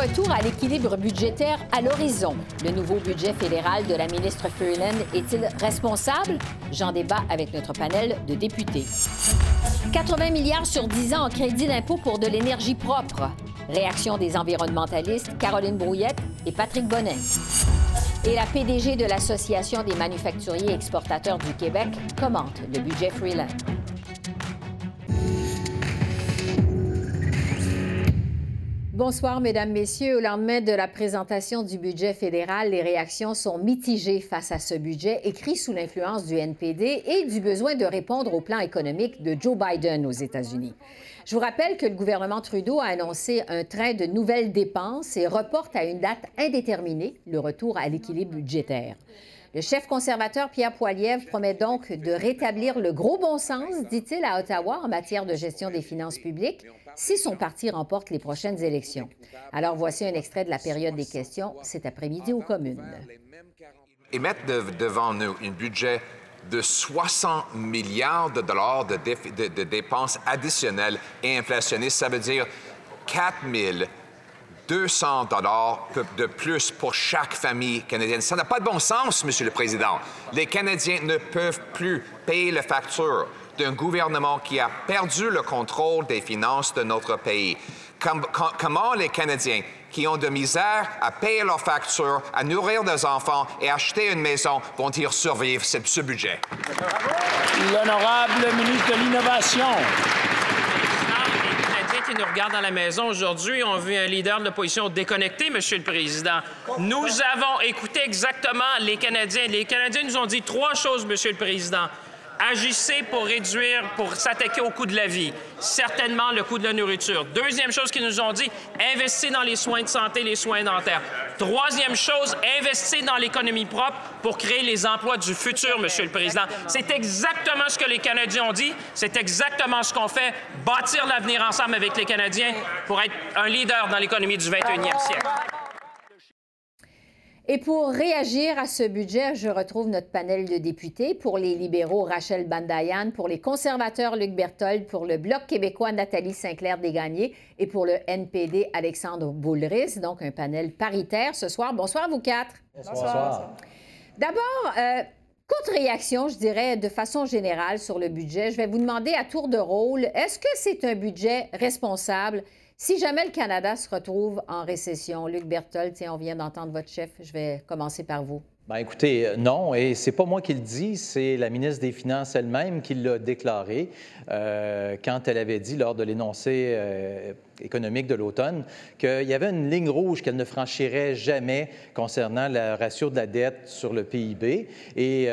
Retour à l'équilibre budgétaire à l'horizon. Le nouveau budget fédéral de la ministre Freeland est-il responsable? J'en débat avec notre panel de députés. 80 milliards sur 10 ans en crédit d'impôt pour de l'énergie propre. Réaction des environnementalistes Caroline Brouillette et Patrick Bonnet. Et la PDG de l'Association des manufacturiers exportateurs du Québec commente le budget Freeland. Bonsoir, Mesdames, Messieurs. Au lendemain de la présentation du budget fédéral, les réactions sont mitigées face à ce budget écrit sous l'influence du NPD et du besoin de répondre au plan économique de Joe Biden aux États-Unis. Je vous rappelle que le gouvernement Trudeau a annoncé un train de nouvelles dépenses et reporte à une date indéterminée le retour à l'équilibre budgétaire. Le chef conservateur Pierre Poilievre promet donc de rétablir le gros bon sens, dit-il à Ottawa, en matière de gestion des finances publiques si son parti remporte les prochaines élections. Alors voici un extrait de la période des questions cet après-midi aux communes. Et mettre devant nous un budget de 60 milliards de dollars de, de dépenses additionnelles et inflationnistes, ça veut dire 4 200 dollars de plus pour chaque famille canadienne. Ça n'a pas de bon sens, Monsieur le Président. Les Canadiens ne peuvent plus payer les factures d'un gouvernement qui a perdu le contrôle des finances de notre pays. comment les Canadiens qui ont de misère à payer leurs factures, à nourrir des enfants et acheter une maison vont-ils survivre ce, ce budget? L'honorable ministre de l'Innovation qui nous regardent dans la maison aujourd'hui ont vu un leader de l'opposition déconnecté, Monsieur le Président. Nous avons écouté exactement les Canadiens. Les Canadiens nous ont dit trois choses, Monsieur le Président. Agissez pour réduire, pour s'attaquer au coût de la vie. Certainement le coût de la nourriture. Deuxième chose qu'ils nous ont dit, investissez dans les soins de santé, les soins dentaires. Troisième chose, investissez dans l'économie propre pour créer les emplois du futur, Monsieur le Président. C'est exactement ce que les Canadiens ont dit. C'est exactement ce qu'on fait. Bâtir l'avenir ensemble avec les Canadiens pour être un leader dans l'économie du 21e siècle. Et pour réagir à ce budget, je retrouve notre panel de députés. Pour les libéraux, Rachel Bandayan. Pour les conservateurs, Luc Berthold. Pour le Bloc québécois, Nathalie Sinclair-Desgagnés. Et pour le NPD, Alexandre Boulris. Donc, un panel paritaire ce soir. Bonsoir, vous quatre. Bonsoir. D'abord, euh, réaction, je dirais, de façon générale sur le budget. Je vais vous demander à tour de rôle, est-ce que c'est un budget responsable? Si jamais le Canada se retrouve en récession, Luc Berthold, on vient d'entendre votre chef, je vais commencer par vous. Bien, écoutez, euh, non, et c'est pas moi qui le dis, c'est la ministre des Finances elle-même qui l'a déclaré euh, quand elle avait dit lors de l'énoncé euh, économique de l'automne qu'il y avait une ligne rouge qu'elle ne franchirait jamais concernant le ratio de la dette sur le PIB. Et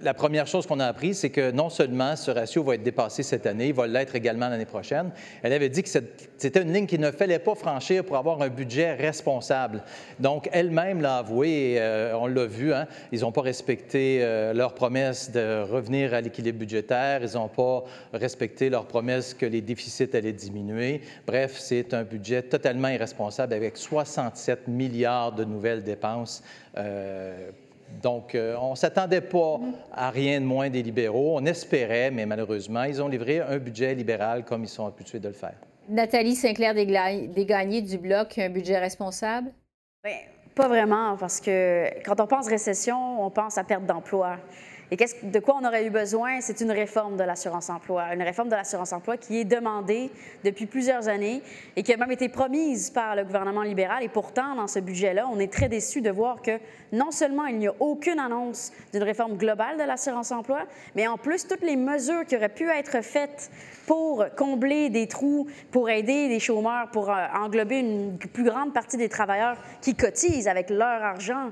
la première chose qu'on a appris, c'est que non seulement ce ratio va être dépassé cette année, il va l'être également l'année prochaine. Elle avait dit que c'était une ligne qu'il ne fallait pas franchir pour avoir un budget responsable. Donc, elle-même l'a avoué, euh, on l'a vu, hein, ils n'ont pas respecté euh, leur promesse de revenir à l'équilibre budgétaire, ils n'ont pas respecté leur promesse que les déficits allaient diminuer. Bref, c'est un budget totalement irresponsable avec 67 milliards de nouvelles dépenses. Euh, donc, euh, on ne s'attendait pas à rien de moins des libéraux. On espérait, mais malheureusement, ils ont livré un budget libéral comme ils sont habitués de le faire. Nathalie Sinclair-Desgagnés du Bloc, un budget responsable? Bien, pas vraiment, parce que quand on pense récession, on pense à perte d'emploi. Et de quoi on aurait eu besoin? C'est une réforme de l'assurance-emploi. Une réforme de l'assurance-emploi qui est demandée depuis plusieurs années et qui a même été promise par le gouvernement libéral. Et pourtant, dans ce budget-là, on est très déçus de voir que non seulement il n'y a aucune annonce d'une réforme globale de l'assurance-emploi, mais en plus, toutes les mesures qui auraient pu être faites pour combler des trous, pour aider les chômeurs, pour euh, englober une plus grande partie des travailleurs qui cotisent avec leur argent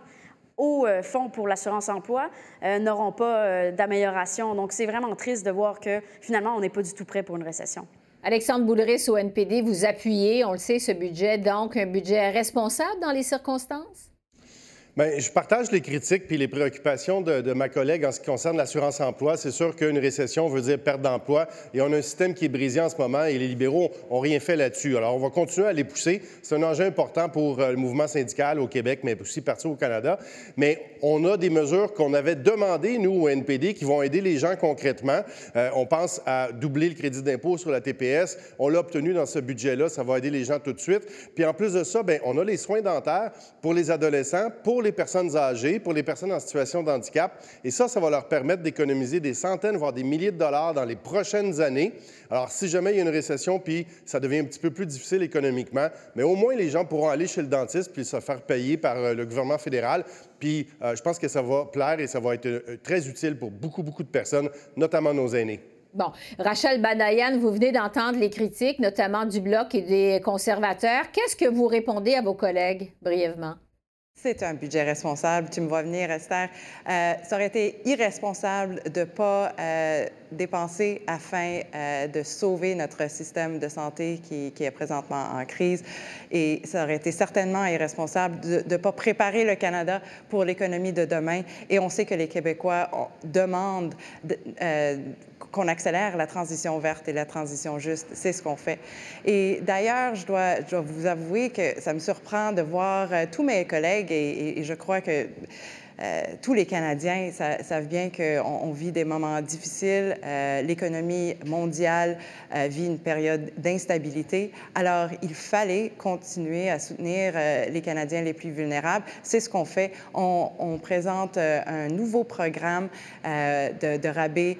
au euh, Fonds pour l'assurance-emploi euh, n'auront pas euh, d'amélioration. Donc, c'est vraiment triste de voir que finalement, on n'est pas du tout prêt pour une récession. Alexandre Boulris au NPD, vous appuyez, on le sait, ce budget, donc un budget responsable dans les circonstances? Bien, je partage les critiques puis les préoccupations de, ma collègue en ce qui concerne l'assurance-emploi. C'est sûr qu'une récession veut dire perte d'emploi et on a un système qui est brisé en ce moment et les libéraux n'ont rien fait là-dessus. Alors, on va continuer à les pousser. C'est un enjeu important pour euh, le mouvement syndical au Québec, mais aussi partout au Canada. Mais on a des mesures qu'on avait demandées, nous, au NPD, qui vont aider les gens concrètement. Euh, on pense à doubler le crédit d'impôt sur la TPS. On l'a obtenu dans ce budget-là. Ça va aider les gens tout de suite. Puis en plus de ça, bien, on a les soins dentaires pour les adolescents, pour les personnes âgées, pour les personnes en situation de handicap. Et ça, ça va leur permettre d'économiser des centaines, voire des milliers de dollars dans les prochaines années. Alors, si jamais il y a une récession, puis ça devient un petit peu plus difficile économiquement, mais au moins les gens pourront aller chez le dentiste puis se faire payer par euh, le gouvernement fédéral. Puis euh, je pense que ça va plaire et ça va être euh, très utile pour beaucoup, beaucoup de personnes, notamment nos aînés. Bon, Rachel Badayan, vous venez d'entendre les critiques, notamment du Bloc et des conservateurs. Qu'est-ce que vous répondez à vos collègues, brièvement? C'est un budget responsable. Tu me vois venir, Esther. Euh, ça aurait été irresponsable de ne pas euh, dépenser afin euh, de sauver notre système de santé qui, qui, est présentement en crise. Et ça aurait été certainement irresponsable de ne pas préparer le Canada pour l'économie de demain. Et on sait que les Québécois demandent qu'on accélère la transition verte et la transition juste. C'est ce qu'on fait. Et d'ailleurs, je dois, vous avouer que ça me surprend de voir tous mes collègues et, je crois que euh, tous les Canadiens savent bien qu'on vit des moments difficiles. Euh, l'économie mondiale euh, vit une période d'instabilité. Alors, il fallait continuer à soutenir les Canadiens les plus vulnérables. C'est ce qu'on fait. On, présente un nouveau programme de, rabais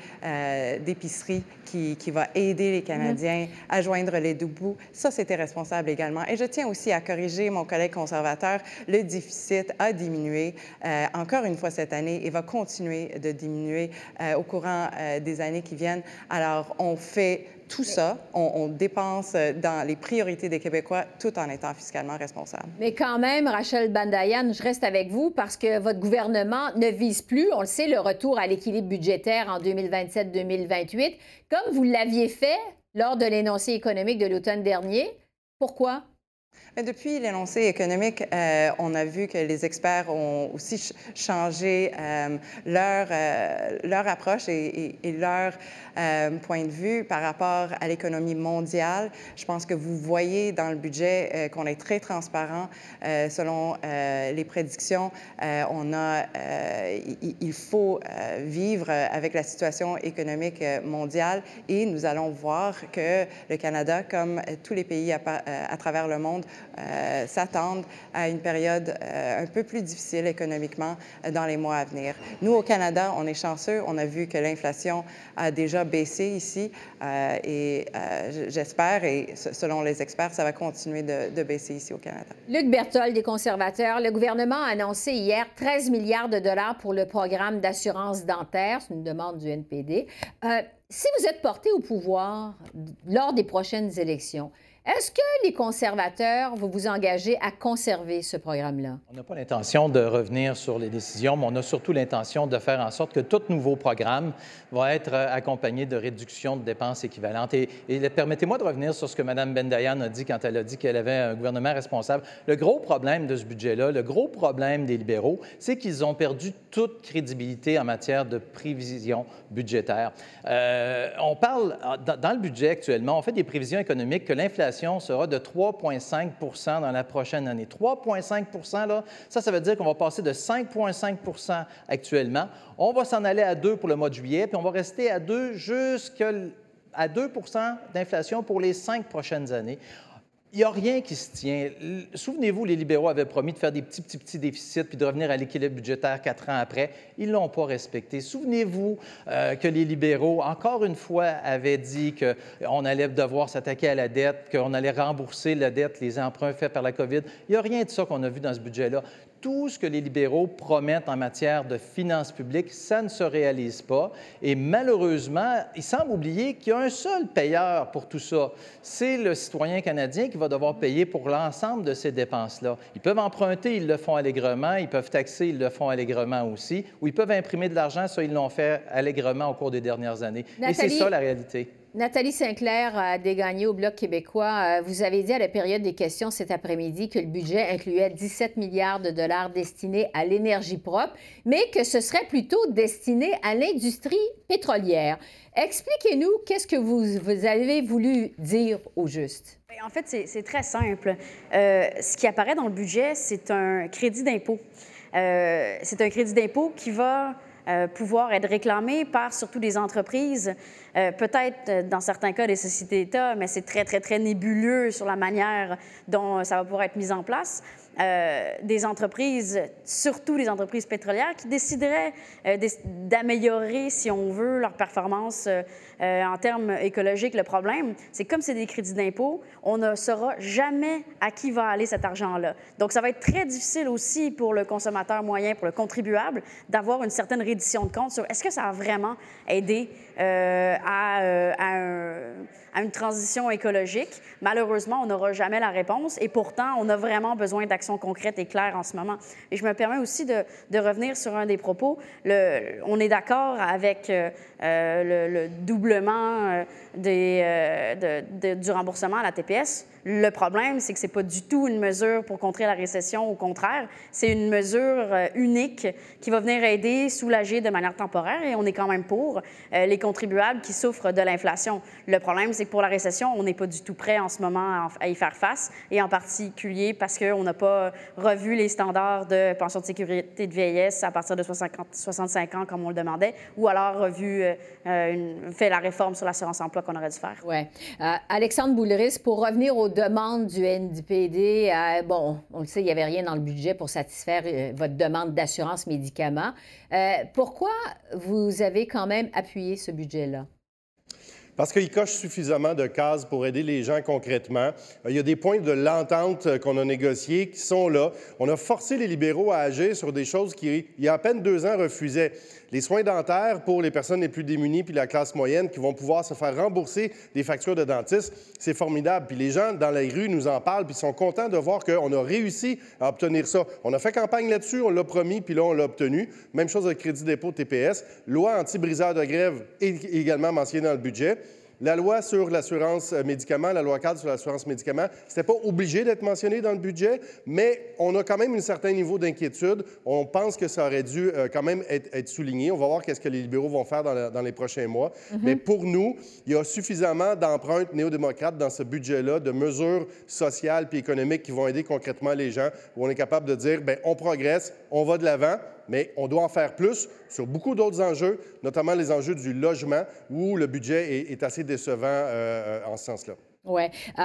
d'épicerie qui, qui, va aider les Canadiens à joindre les deux bouts. Ça, c'était responsable également. Et je tiens aussi à corriger mon collègue conservateur. Le déficit a diminué en encore une fois cette année et va continuer de diminuer euh, au courant euh, des années qui viennent. Alors, on fait tout ça, on, dépense dans les priorités des Québécois tout en étant fiscalement responsable. Mais quand même, Rachel Bandayan, je reste avec vous parce que votre gouvernement ne vise plus, on le sait, le retour à l'équilibre budgétaire en 2027-2028, comme vous l'aviez fait lors de l'énoncé économique de l'automne dernier. Pourquoi? Depuis l'énoncé économique, euh, on a vu que les experts ont aussi changé euh, leur, euh, leur approche et, leur point de vue par rapport à l'économie mondiale. Je pense que vous voyez dans le budget qu'on est très transparent selon les prédictions. on a, il faut vivre avec la situation économique mondiale et nous allons voir que le Canada, comme tous les pays à travers le monde, euh, s'attendent à une période euh, un peu plus difficile économiquement euh, dans les mois à venir. Nous, au Canada, on est chanceux. On a vu que l'inflation a déjà baissé ici et j'espère, et selon les experts, ça va continuer de, de, baisser ici au Canada. Luc Berthold, des conservateurs, le gouvernement a annoncé hier 13 milliards de dollars pour le programme d'assurance dentaire. C'est une demande du NPD. si vous êtes porté au pouvoir lors des prochaines élections, est-ce que les conservateurs vont vous engager à conserver ce programme-là? On n'a pas l'intention de revenir sur les décisions, mais on a surtout l'intention de faire en sorte que tout nouveau programme va être accompagné de réductions de dépenses équivalentes. Et, permettez-moi de revenir sur ce que Mme Bendayan a dit quand elle a dit qu'elle avait un gouvernement responsable. Le gros problème de ce budget-là, le gros problème des libéraux, c'est qu'ils ont perdu toute crédibilité en matière de prévision budgétaire. Euh, on parle, dans le budget actuellement, on fait des prévisions économiques que l'inflation sera de 3,5% dans la prochaine année. 3,5 là, ça, ça veut dire qu'on va passer de 5,5% actuellement. On va s'en aller à 2 pour le mois de juillet, puis on va rester à 2 jusqu'à à 2 d'inflation pour les cinq prochaines années il n'y a rien qui se tient. Souvenez-vous, les libéraux avaient promis de faire des petits, petits, petits déficits puis de revenir à l'équilibre budgétaire quatre ans après. Ils ne l'ont pas respecté. Souvenez-vous euh, que les libéraux, encore une fois, avaient dit qu'on allait devoir s'attaquer à la dette, qu'on allait rembourser la dette, les emprunts faits par la COVID. Il n'y a rien de ça qu'on a vu dans ce budget-là tout ce que les libéraux promettent en matière de finances publiques, ça ne se réalise pas. Et malheureusement, il semble oublier qu'il y a un seul payeur pour tout ça. C'est le citoyen canadien qui va devoir payer pour l'ensemble de ces dépenses-là. Ils peuvent emprunter, ils le font allègrement. Ils peuvent taxer, ils le font allègrement aussi. Ou ils peuvent imprimer de l'argent, ça, ils l'ont fait allègrement au cours des dernières années. Et c'est ça la réalité. Nathalie Sinclair a dégagné au Bloc québécois. Euh, vous avez dit à la période des questions cet après-midi que le budget incluait 17 milliards de dollars destinés à l'énergie propre, mais que ce serait plutôt destiné à l'industrie pétrolière. Expliquez-nous qu'est-ce que vous, avez voulu dire au juste. En fait, c'est très simple. Euh, ce qui apparaît dans le budget, c'est un crédit d'impôt. Euh, c'est un crédit d'impôt qui va euh, pouvoir être réclamé par surtout des entreprises, euh, peut-être euh, dans certains cas des sociétés d'État, mais c'est très, très, très nébuleux sur la manière dont ça va pouvoir être mis en place. Des entreprises, surtout les entreprises pétrolières, qui décideraient d'améliorer, si on veut, leur performance euh, en termes écologiques. Le problème, c'est comme c'est des crédits d'impôt, on ne saura jamais à qui va aller cet argent-là. Donc, ça va être très difficile aussi pour le consommateur moyen, pour le contribuable, d'avoir une certaine reddition de compte sur est-ce que ça a vraiment aidé à, à un à une transition écologique. Malheureusement, on n'aura jamais la réponse et pourtant, on a vraiment besoin d'actions concrètes et claires en ce moment. Et je me permets aussi de, revenir sur un des propos. On est d'accord avec euh, euh, le, euh, de, du remboursement à la TPS. Le problème, c'est que ce n'est pas du tout une mesure pour contrer la récession. Au contraire, c'est une mesure unique qui va venir aider, soulager de manière temporaire, et on est quand même pour les contribuables qui souffrent de l'inflation. Le problème, c'est pour la récession, on n'est pas du tout prêt en ce moment à y faire face, et en particulier parce qu'on n'a pas revu les standards de pension de sécurité de vieillesse à partir de 65 ans, comme on le demandait, ou alors revu, euh, euh, fait la réforme sur l'assurance-emploi qu'on aurait dû faire. Oui. Euh, Alexandre Boulris, pour revenir aux demandes du NDPD, bon, on le sait, il n'y avait rien dans le budget pour satisfaire votre demande d'assurance médicaments. pourquoi vous avez quand même appuyé ce budget-là? Parce qu'il coche suffisamment de cases pour aider les gens concrètement. Euh, il y a des points de l'entente euh, qu'on a négociés qui sont là. On a forcé les libéraux à agir sur des choses qui, il y a à peine deux ans, refusaient les soins dentaires pour les personnes les plus démunies puis la classe moyenne qui vont pouvoir se faire rembourser des factures de dentiste, c'est formidable. Puis les gens dans les rues nous en parlent puis sont contents de voir qu'on a réussi à obtenir ça. On a fait campagne là-dessus, on l'a promis puis là on l'a obtenu. Même chose avec crédit dépôt TPS, loi anti-briseur de grève est également mentionnée dans le budget. La loi sur l'assurance euh, médicaments, la loi cadre sur l'assurance médicaments, ce n'était pas obligé d'être mentionné dans le budget, mais on a quand même un certain niveau d'inquiétude. On pense que ça aurait dû euh, quand même être, souligné. On va voir qu'est-ce que les libéraux vont faire dans, les prochains mois. Mm-hmm. Mais pour nous, il y a suffisamment d'empreintes néo-démocrates dans ce budget-là, de mesures sociales puis économiques qui vont aider concrètement les gens, où on est capable de dire, bien, on progresse, on va de l'avant, mais on doit en faire plus sur beaucoup d'autres enjeux, notamment les enjeux du logement, où le budget est, assez décevant euh, euh, en ce sens-là. Oui. Euh,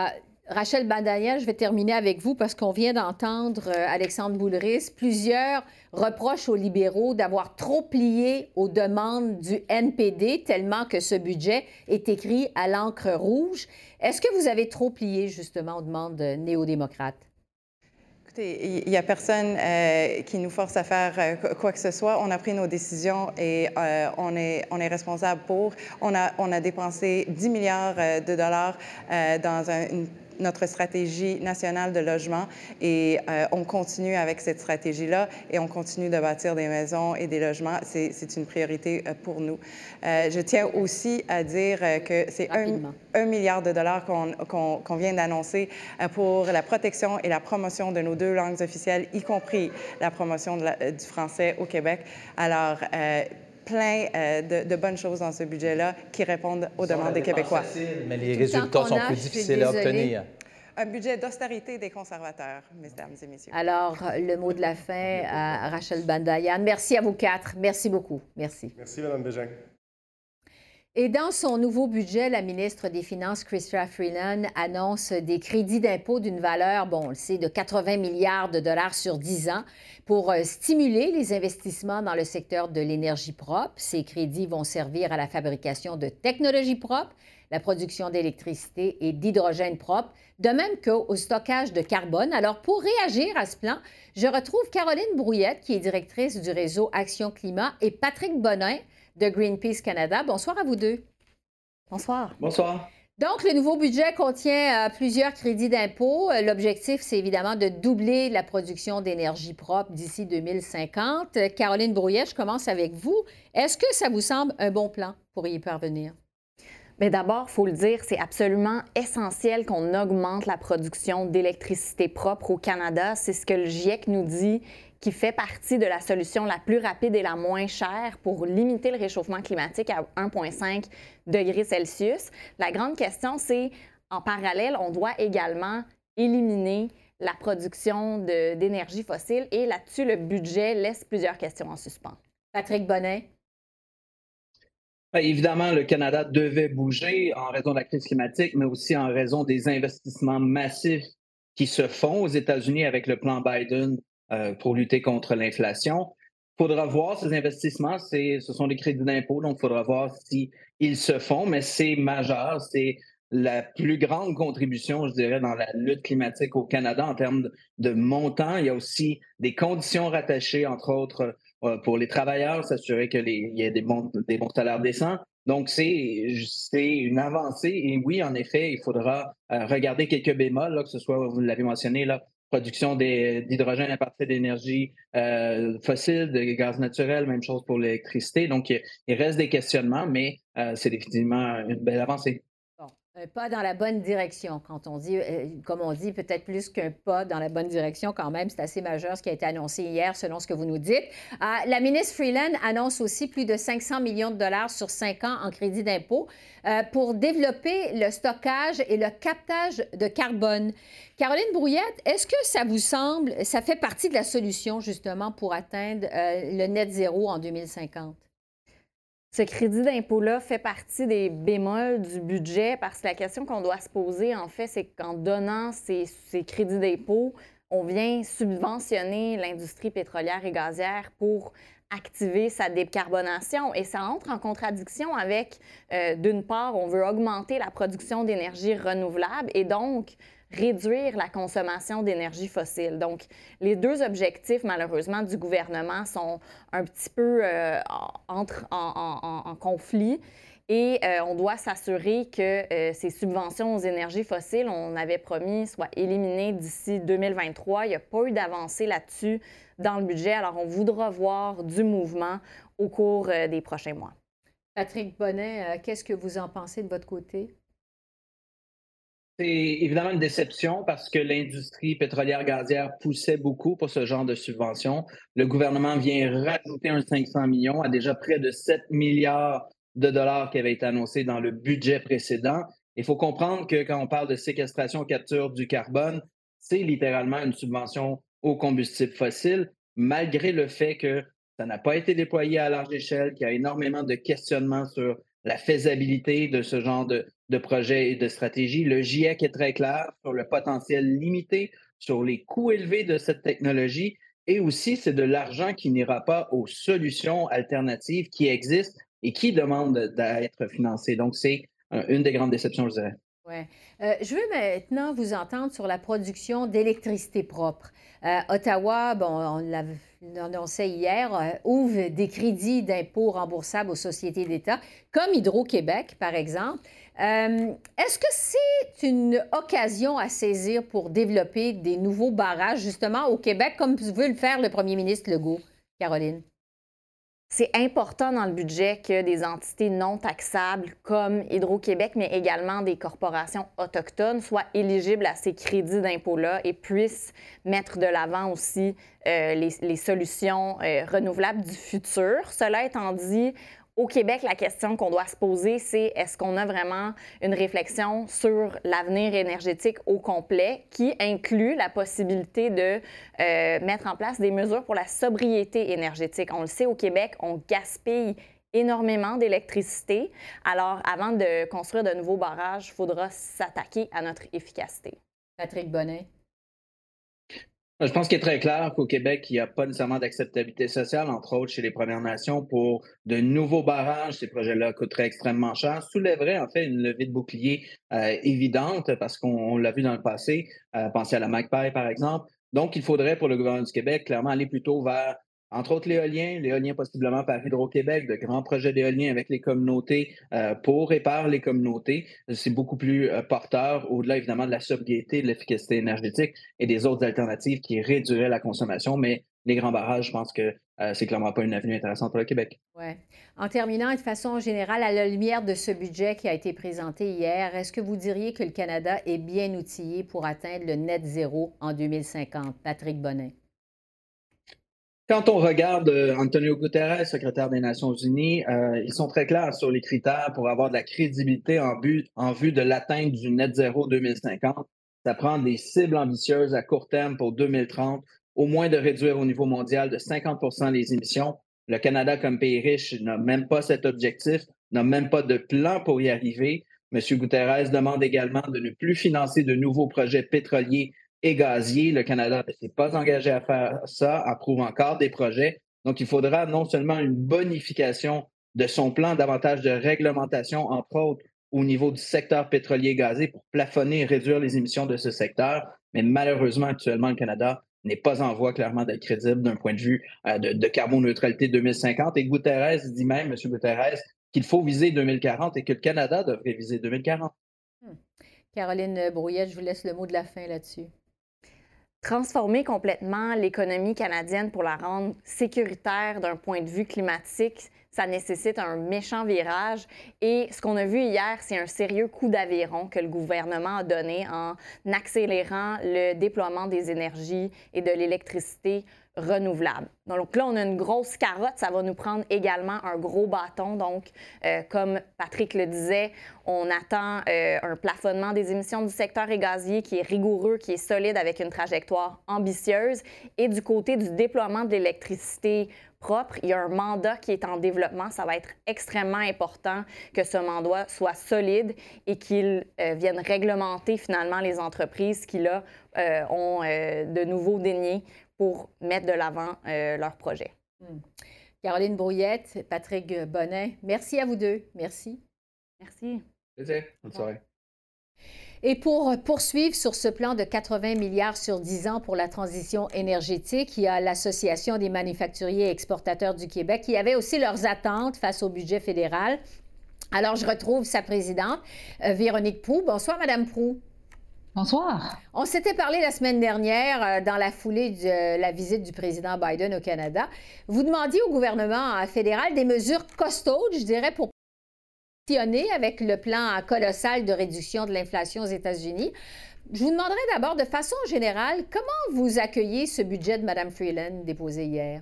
Rachel Bandania, je vais terminer avec vous parce qu'on vient d'entendre Alexandre Boulris. Plusieurs reprochent aux libéraux d'avoir trop plié aux demandes du NPD, tellement que ce budget est écrit à l'encre rouge. Est-ce que vous avez trop plié justement aux demandes néo-démocrates? Il n'y a personne euh, qui nous force à faire euh, quoi que ce soit. On a pris nos décisions et euh, on, est, on est responsable pour. On a, on a dépensé 10 milliards de dollars dans un, une notre stratégie nationale de logement et euh, on continue avec cette stratégie-là et on continue de bâtir des maisons et des logements. C'est une priorité euh, pour nous. Euh, je tiens aussi à dire que c'est un, milliard de dollars qu'on vient d'annoncer pour la protection et la promotion de nos deux langues officielles, y compris la promotion de du français au Québec. Alors, plein de, bonnes choses dans ce budget-là qui répondent aux demandes des Québécois. mais les résultats sont plus difficiles à obtenir. Un budget d'austérité des conservateurs, mesdames et messieurs. Alors, le mot de la fin à Rachel Bandayan. Merci à vous quatre. Merci beaucoup. Merci. Merci, Mme Bégin. Et dans son nouveau budget, la ministre des Finances, Chrystia Freeland, annonce des crédits d'impôt d'une valeur, bon, on le sait, de 80 milliards de dollars sur 10 ans pour euh, stimuler les investissements dans le secteur de l'énergie propre. Ces crédits vont servir à la fabrication de technologies propres, la production d'électricité et d'hydrogène propre, de même qu'au stockage de carbone. Alors, pour réagir à ce plan, je retrouve Caroline Brouillette, qui est directrice du réseau Action Climat, et Patrick Bonin, de Greenpeace Canada. Bonsoir à vous deux. Bonsoir. Bonsoir. Donc, le nouveau budget contient euh, plusieurs crédits d'impôt. Euh, l'objectif, c'est évidemment de doubler la production d'énergie propre d'ici 2050. Caroline Brouillet, je commence avec vous. Est-ce que ça vous semble un bon plan pour y parvenir? Mais d'abord, il faut le dire, c'est absolument essentiel qu'on augmente la production d'électricité propre au Canada. C'est ce que le GIEC nous dit qui fait partie de la solution la plus rapide et la moins chère pour limiter le réchauffement climatique à 1,5 degrés Celsius. La grande question, c'est en parallèle, on doit également éliminer la production d'énergie fossile et là-dessus, le budget laisse plusieurs questions en suspens. Patrick Bonnet. Ben, évidemment, le Canada devait bouger en raison de la crise climatique, mais aussi en raison des investissements massifs qui se font aux États-Unis avec le plan Biden euh, pour lutter contre l'inflation. Il faudra voir ces investissements, ce sont des crédits d'impôt, donc il faudra voir si ils se font, mais c'est majeur, c'est la plus grande contribution, je dirais, dans la lutte climatique au Canada en termes de, montant. Il y a aussi des conditions rattachées, entre autres, euh, pour les travailleurs, s'assurer qu'il y ait des bons, salaires décents. Donc, c'est une avancée. Et oui, en effet, il faudra euh, regarder quelques bémols, que ce soit, vous l'avez mentionné, là, production d'hydrogène à partir d'énergie euh, fossile, de gaz naturel, même chose pour l'électricité. Donc, il, reste des questionnements, mais euh, c'est définitivement une belle avancée. Un pas dans la bonne direction, quand on dit, euh, comme on dit, peut-être plus qu'un pas dans la bonne direction quand même. C'est assez majeur ce qui a été annoncé hier, selon ce que vous nous dites. Ah, la ministre Freeland annonce aussi plus de 500 millions de dollars sur cinq ans en crédit d'impôt euh, pour développer le stockage et le captage de carbone. Caroline Brouillette, est-ce que ça vous semble, ça fait partie de la solution justement pour atteindre euh, le net zéro en 2050? Ce crédit d'impôt-là fait partie des bémols du budget parce que la question qu'on doit se poser, en fait, c'est qu'en donnant ces, crédits d'impôt, on vient subventionner l'industrie pétrolière et gazière pour activer sa décarbonation. Et ça entre en contradiction avec, euh, d'une part, on veut augmenter la production d'énergie renouvelable et donc réduire la consommation d'énergie fossile. Donc, les deux objectifs, malheureusement, du gouvernement sont un petit peu euh, entre, en, conflit. Et euh, on doit s'assurer que euh, ces subventions aux énergies fossiles, on avait promis, soient éliminées d'ici 2023. Il n'y a pas eu d'avancée là-dessus dans le budget. Alors, on voudra voir du mouvement au cours des prochains mois. Patrick Bonnet, qu'est-ce que vous en pensez de votre côté? C'est évidemment une déception parce que l'industrie pétrolière gazière poussait beaucoup pour ce genre de subventions. Le gouvernement vient rajouter un 500 millions à déjà près de 7 milliards de dollars qui avaient été annoncés dans le budget précédent. Il faut comprendre que quand on parle de séquestration capture du carbone, c'est littéralement une subvention au combustible fossile, malgré le fait que ça n'a pas été déployé à large échelle, qu'il y a énormément de questionnements sur la faisabilité de ce genre de, de projets et de stratégies. Le GIEC est très clair sur le potentiel limité, sur les coûts élevés de cette technologie et aussi c'est de l'argent qui n'ira pas aux solutions alternatives qui existent et qui demandent d'être financées. Donc, c'est une des grandes déceptions, je dirais. Ouais. Euh, je veux maintenant vous entendre sur la production d'électricité propre. Euh, Ottawa, bon, on l'annonçait hier, euh, ouvre des crédits d'impôt remboursables aux sociétés d'État, comme Hydro-Québec, par exemple. Est-ce que c'est une occasion à saisir pour développer des nouveaux barrages, justement, au Québec, comme veut le faire le premier ministre Legault, Caroline? C'est important dans le budget que des entités non taxables comme Hydro-Québec, mais également des corporations autochtones soient éligibles à ces crédits d'impôt-là et puissent mettre de l'avant aussi euh, les, solutions euh, renouvelables du futur. Cela étant dit, au Québec, la question qu'on doit se poser, c'est est-ce qu'on a vraiment une réflexion sur l'avenir énergétique au complet qui inclut la possibilité de euh, mettre en place des mesures pour la sobriété énergétique? On le sait, au Québec, on gaspille énormément d'électricité. Alors, avant de construire de nouveaux barrages, il faudra s'attaquer à notre efficacité. Patrick Bonnet. Je pense qu'il est très clair qu'au Québec, il n'y a pas nécessairement d'acceptabilité sociale, entre autres chez les Premières Nations, pour de nouveaux barrages. Ces projets-là coûteraient extrêmement cher, soulèveraient en fait une levée de bouclier euh, évidente parce qu'on l'a vu dans le passé. Euh, pensez à la Magpie, par exemple. Donc, il faudrait pour le gouvernement du Québec clairement aller plutôt vers entre autres l'éolien, l'éolien possiblement par Hydro-Québec, de grands projets d'éolien avec les communautés euh, pour et par les communautés. C'est beaucoup plus euh, porteur, au-delà évidemment de la sobriété, de l'efficacité énergétique et des autres alternatives qui réduiraient la consommation. Mais les grands barrages, je pense que euh, c'est clairement pas une avenue intéressante pour le Québec. Ouais. En terminant, de façon générale, à la lumière de ce budget qui a été présenté hier, est-ce que vous diriez que le Canada est bien outillé pour atteindre le net zéro en 2050? Patrick Bonnet. Quand on regarde euh, Antonio Guterres, secrétaire des Nations Unies, euh, ils sont très clairs sur les critères pour avoir de la crédibilité en, but, en vue de l'atteinte du net zéro 2050. Ça prend des cibles ambitieuses à court terme pour 2030, au moins de réduire au niveau mondial de 50% les émissions. Le Canada, comme pays riche, n'a même pas cet objectif, n'a même pas de plan pour y arriver. M. Guterres demande également de ne plus financer de nouveaux projets pétroliers et gazier. Le Canada ne pas engagé à faire ça, approuve encore des projets. Donc, il faudra non seulement une bonification de son plan, davantage de réglementation, entre autres au niveau du secteur pétrolier gazé pour plafonner et réduire les émissions de ce secteur. Mais malheureusement, actuellement, le Canada n'est pas en voie clairement d'être crédible d'un point de vue euh, de, de carboneutralité 2050. Et Guterres dit même, M. Guterres, qu'il faut viser 2040 et que le Canada devrait viser 2040. Hmm. Caroline Brouillette, je vous laisse le mot de la fin là-dessus transformer complètement l'économie canadienne pour la rendre sécuritaire d'un point de vue climatique, ça nécessite un méchant virage. Et ce qu'on a vu hier, c'est un sérieux coup d'aviron que le gouvernement a donné en accélérant le déploiement des énergies et de l'électricité renouvelables. Donc là, on a une grosse carotte, ça va nous prendre également un gros bâton. Donc, euh, comme Patrick le disait, on attend euh, un plafonnement des émissions du secteur gazier qui est rigoureux, qui est solide avec une trajectoire ambitieuse. Et du côté du déploiement de l'électricité propre, il y a un mandat qui est en développement. Ça va être extrêmement important que ce mandat soit solide et qu'il euh, vienne réglementer finalement les entreprises qui, là, ont de nouveaux déniers pour mettre de l'avant euh, leur projet. Hmm. Caroline Brouillette, Patrick Bonnet, merci à vous deux. Merci. Merci. Bonne soirée. Et pour poursuivre sur ce plan de 80 milliards sur 10 ans pour la transition énergétique, il y a l'Association des manufacturiers et exportateurs du Québec qui avait aussi leurs attentes face au budget fédéral. Alors, je retrouve sa présidente, euh, Véronique Prou. Bonsoir, Madame Prou. Bonsoir. On s'était parlé la semaine dernière euh, dans la foulée de euh, la visite du président Biden au Canada. Vous demandiez au gouvernement fédéral des mesures costaudes, je dirais, pour avec le plan colossal de réduction de l'inflation aux États-Unis. Je vous demanderai d'abord, de façon générale, comment vous accueillez ce budget de Mme Freeland déposé hier?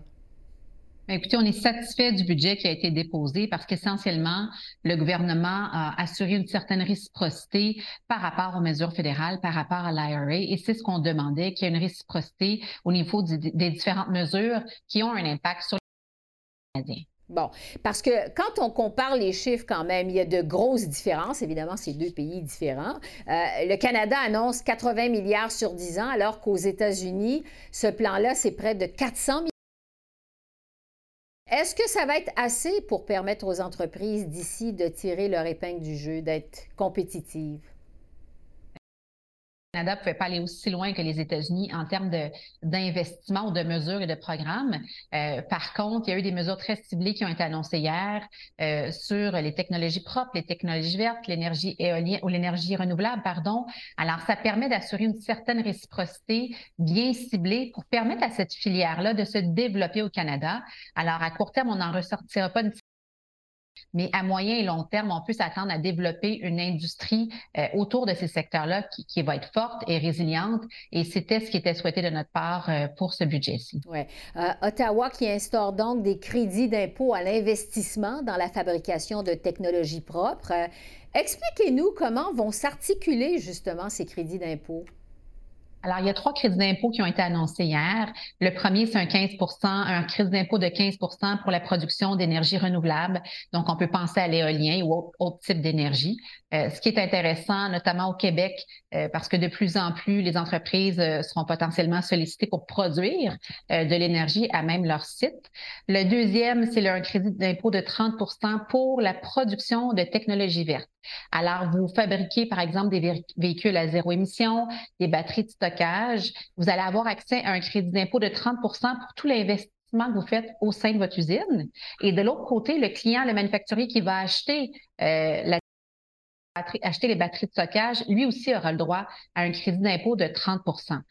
Ben, écoutez, on est satisfait du budget qui a été déposé parce qu'essentiellement, le gouvernement a assuré une certaine réciprocité par rapport aux mesures fédérales, par rapport à l'IRA. Et c'est ce qu'on demandait, qu'il y ait une réciprocité au niveau des différentes mesures qui ont un impact sur les Canadiens. Bon, parce que quand on compare les chiffres quand même, il y a de grosses différences. Évidemment, c'est deux pays différents. Euh, le Canada annonce 80 milliards sur 10 ans, alors qu'aux États-Unis, ce plan-là, c'est près de 400 milliards. Est-ce que ça va être assez pour permettre aux entreprises d'ici de tirer leur épingle du jeu, d'être compétitives? Canada ne pouvait pas aller aussi loin que les États-Unis en termes d'investissement ou de mesures et de programmes. Euh, par contre, il y a eu des mesures très ciblées qui ont été annoncées hier euh, sur les technologies propres, les technologies vertes, l'énergie éolienne ou l'énergie renouvelable, pardon. Alors, ça permet d'assurer une certaine réciprocité bien ciblée pour permettre à cette filière-là de se développer au Canada. Alors, à court terme, on n'en ressortira pas mais à moyen et long terme, on peut s'attendre à développer une industrie euh, autour de ces secteurs-là qui, va être forte et résiliente. Et c'était ce qui était souhaité de notre part euh, pour ce budget-ci. Oui. Euh, Ottawa qui instaure donc des crédits d'impôt à l'investissement dans la fabrication de technologies propres. Expliquez-nous comment vont s'articuler justement ces crédits d'impôt. Alors, il y a trois crédits d'impôt qui ont été annoncés hier. Le premier, c'est un 15 un crédit d'impôt de 15% pour la production d'énergie renouvelable. Donc, on peut penser à l'éolien ou autre, type d'énergie. Euh, ce qui est intéressant, notamment au Québec, euh, parce que de plus en plus, les entreprises euh, seront potentiellement sollicitées pour produire de l'énergie à même leur site. Le deuxième, c'est un crédit d'impôt de 30% pour la production de technologies vertes. Alors, vous fabriquez, par exemple, des véhicules à zéro émission, des batteries de vous allez avoir accès à un crédit d'impôt de 30% pour tout l'investissement que vous faites au sein de votre usine. Et de l'autre côté, le client, le manufacturier qui va acheter euh, acheter les batteries de stockage, lui aussi aura le droit à un crédit d'impôt de 30%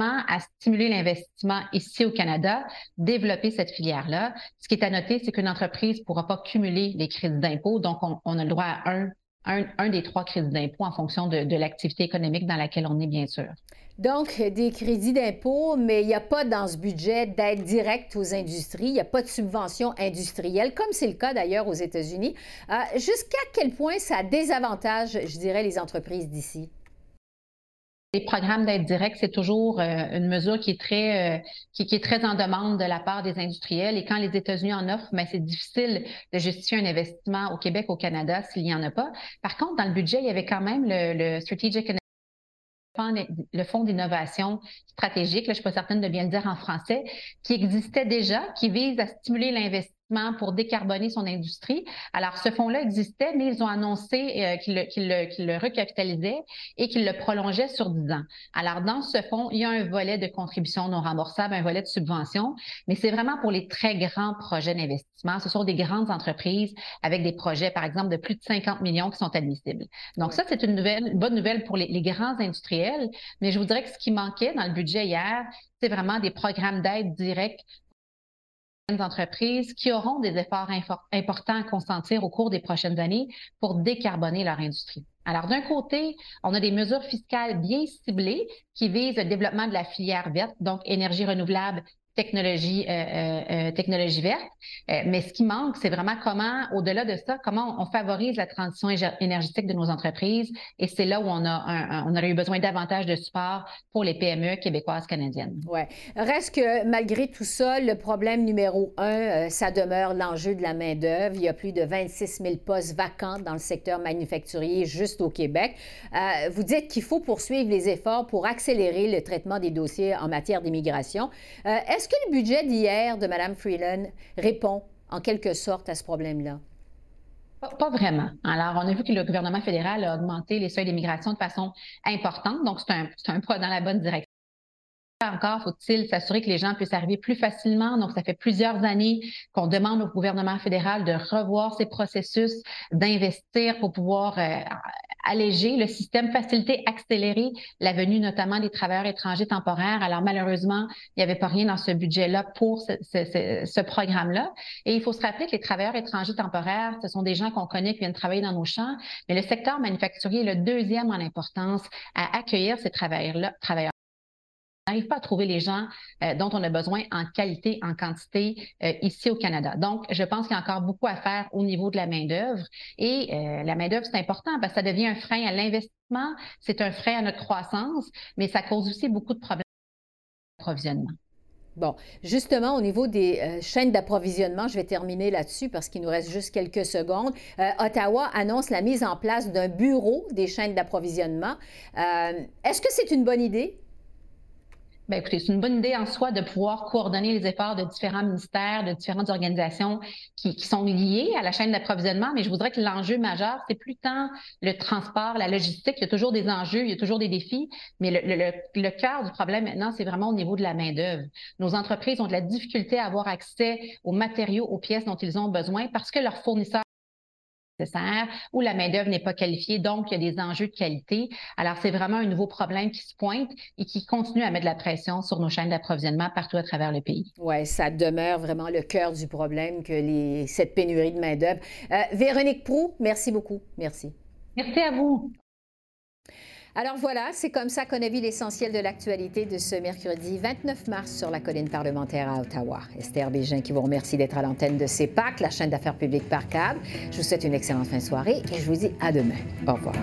à stimuler l'investissement ici au Canada, développer cette filière-là. Ce qui est à noter, c'est qu'une entreprise ne pourra pas cumuler les crédits d'impôt, donc on, a le droit à un, un, des trois crédits d'impôt en fonction de, l'activité économique dans laquelle on est, bien sûr. Donc, des crédits d'impôt, mais il n'y a pas dans ce budget d'aide directe aux industries, il n'y a pas de subvention industrielle, comme c'est le cas d'ailleurs aux États-Unis. Euh, jusqu'à quel point ça désavantage, je dirais, les entreprises d'ici? Les programmes d'aide directe, c'est toujours euh, une mesure qui est très euh, qui, est très en demande de la part des industriels. Et quand les États-Unis en offrent, mais ben, c'est difficile de justifier un investissement au Québec, au Canada, s'il n'y en a pas. Par contre, dans le budget, il y avait quand même le, le Strategic le fonds d'innovation stratégique, là, je ne suis pas certaine de bien le dire en français, qui existait déjà, qui vise à stimuler l'investissement pour décarboner son industrie. Alors, ce fonds-là existait, mais ils ont annoncé euh, qu'ils le, recapitalisaient et qu'ils le prolongeaient sur 10 ans. Alors, dans ce fonds, il y a un volet de contribution non remboursable, un volet de subvention, mais c'est vraiment pour les très grands projets d'investissement. Ce sont des grandes entreprises avec des projets, par exemple, de plus de 50 millions qui sont admissibles. Donc, ça, c'est une, nouvelle, bonne nouvelle pour les, les grands industriels, mais je vous dirais que ce qui manquait dans le budget hier, c'est vraiment des programmes d'aide directs entreprises qui auront des efforts importants à consentir au cours des prochaines années pour décarboner leur industrie. Alors, d'un côté, on a des mesures fiscales bien ciblées qui visent le développement de la filière verte, donc énergie renouvelable technologie, euh, euh, euh, technologie verte. mais ce qui manque, c'est vraiment comment, au-delà de ça, comment on, favorise la transition énergétique de nos entreprises. Et c'est là où on, a on aurait eu besoin davantage de support pour les PME québécoises, canadiennes. Oui. Reste que malgré tout ça, le problème numéro un, ça demeure l'enjeu de la main-d'œuvre. Il y a plus de 26 000 postes vacants dans le secteur manufacturier juste au Québec. vous dites qu'il faut poursuivre les efforts pour accélérer le traitement des dossiers en matière d'immigration. Est-ce est-ce que le budget d'hier de Mme Freeland répond en quelque sorte à ce problème-là? Pas, vraiment. Alors, on a vu que le gouvernement fédéral a augmenté les seuils d'immigration de façon importante, donc c'est un, un pas dans la bonne direction. Encore faut-il s'assurer que les gens puissent arriver plus facilement? Donc, ça fait plusieurs années qu'on demande au gouvernement fédéral de revoir ses processus, d'investir pour pouvoir euh, alléger le système, faciliter, accélérer la venue notamment des travailleurs étrangers temporaires. Alors malheureusement, il n'y avait pas rien dans ce budget-là pour ce, ce, programme-là. Et il faut se rappeler que les travailleurs étrangers temporaires, ce sont des gens qu'on connaît qui viennent travailler dans nos champs, mais le secteur manufacturier est le deuxième en importance à accueillir ces travailleurs-là. Travailleurs n'arrive pas à trouver les gens euh, dont on a besoin en qualité, en quantité euh, ici au Canada. Donc, je pense qu'il y a encore beaucoup à faire au niveau de la main-d'œuvre. Et euh, la main-d'œuvre, c'est important parce que ça devient un frein à l'investissement, c'est un frein à notre croissance, mais ça cause aussi beaucoup de problèmes d'approvisionnement. Bon, justement, au niveau des chaînes d'approvisionnement, je vais terminer là-dessus parce qu'il nous reste juste quelques secondes. Ottawa annonce la mise en place d'un bureau des chaînes d'approvisionnement. Est-ce que c'est une bonne idée? Bien, écoutez, c'est une bonne idée en soi de pouvoir coordonner les efforts de différents ministères, de différentes organisations qui, sont liées à la chaîne d'approvisionnement, mais je voudrais que l'enjeu majeur, c'est plus tant le transport, la logistique. Il y a toujours des enjeux, il y a toujours des défis, mais le, le cœur du problème maintenant, c'est vraiment au niveau de la main-d'œuvre. Nos entreprises ont de la difficulté à avoir accès aux matériaux, aux pièces dont ils ont besoin parce que leurs fournisseurs nécessaire ou la main-d'œuvre n'est pas qualifiée, donc il y a des enjeux de qualité. Alors, c'est vraiment un nouveau problème qui se pointe et qui continue à mettre de la pression sur nos chaînes d'approvisionnement partout à travers le pays. Oui, ça demeure vraiment le cœur du problème que les, cette pénurie de main-d'œuvre. Euh, Véronique Prou, merci beaucoup. Merci. Merci à vous. Alors voilà, c'est comme ça qu'on a vu l'essentiel de l'actualité de ce mercredi 29 mars sur la colline parlementaire à Ottawa. Esther Bégin qui vous remercie d'être à l'antenne de CEPAC, la chaîne d'affaires publiques par câble. Je vous souhaite une excellente fin de soirée et je vous dis à demain. Au revoir.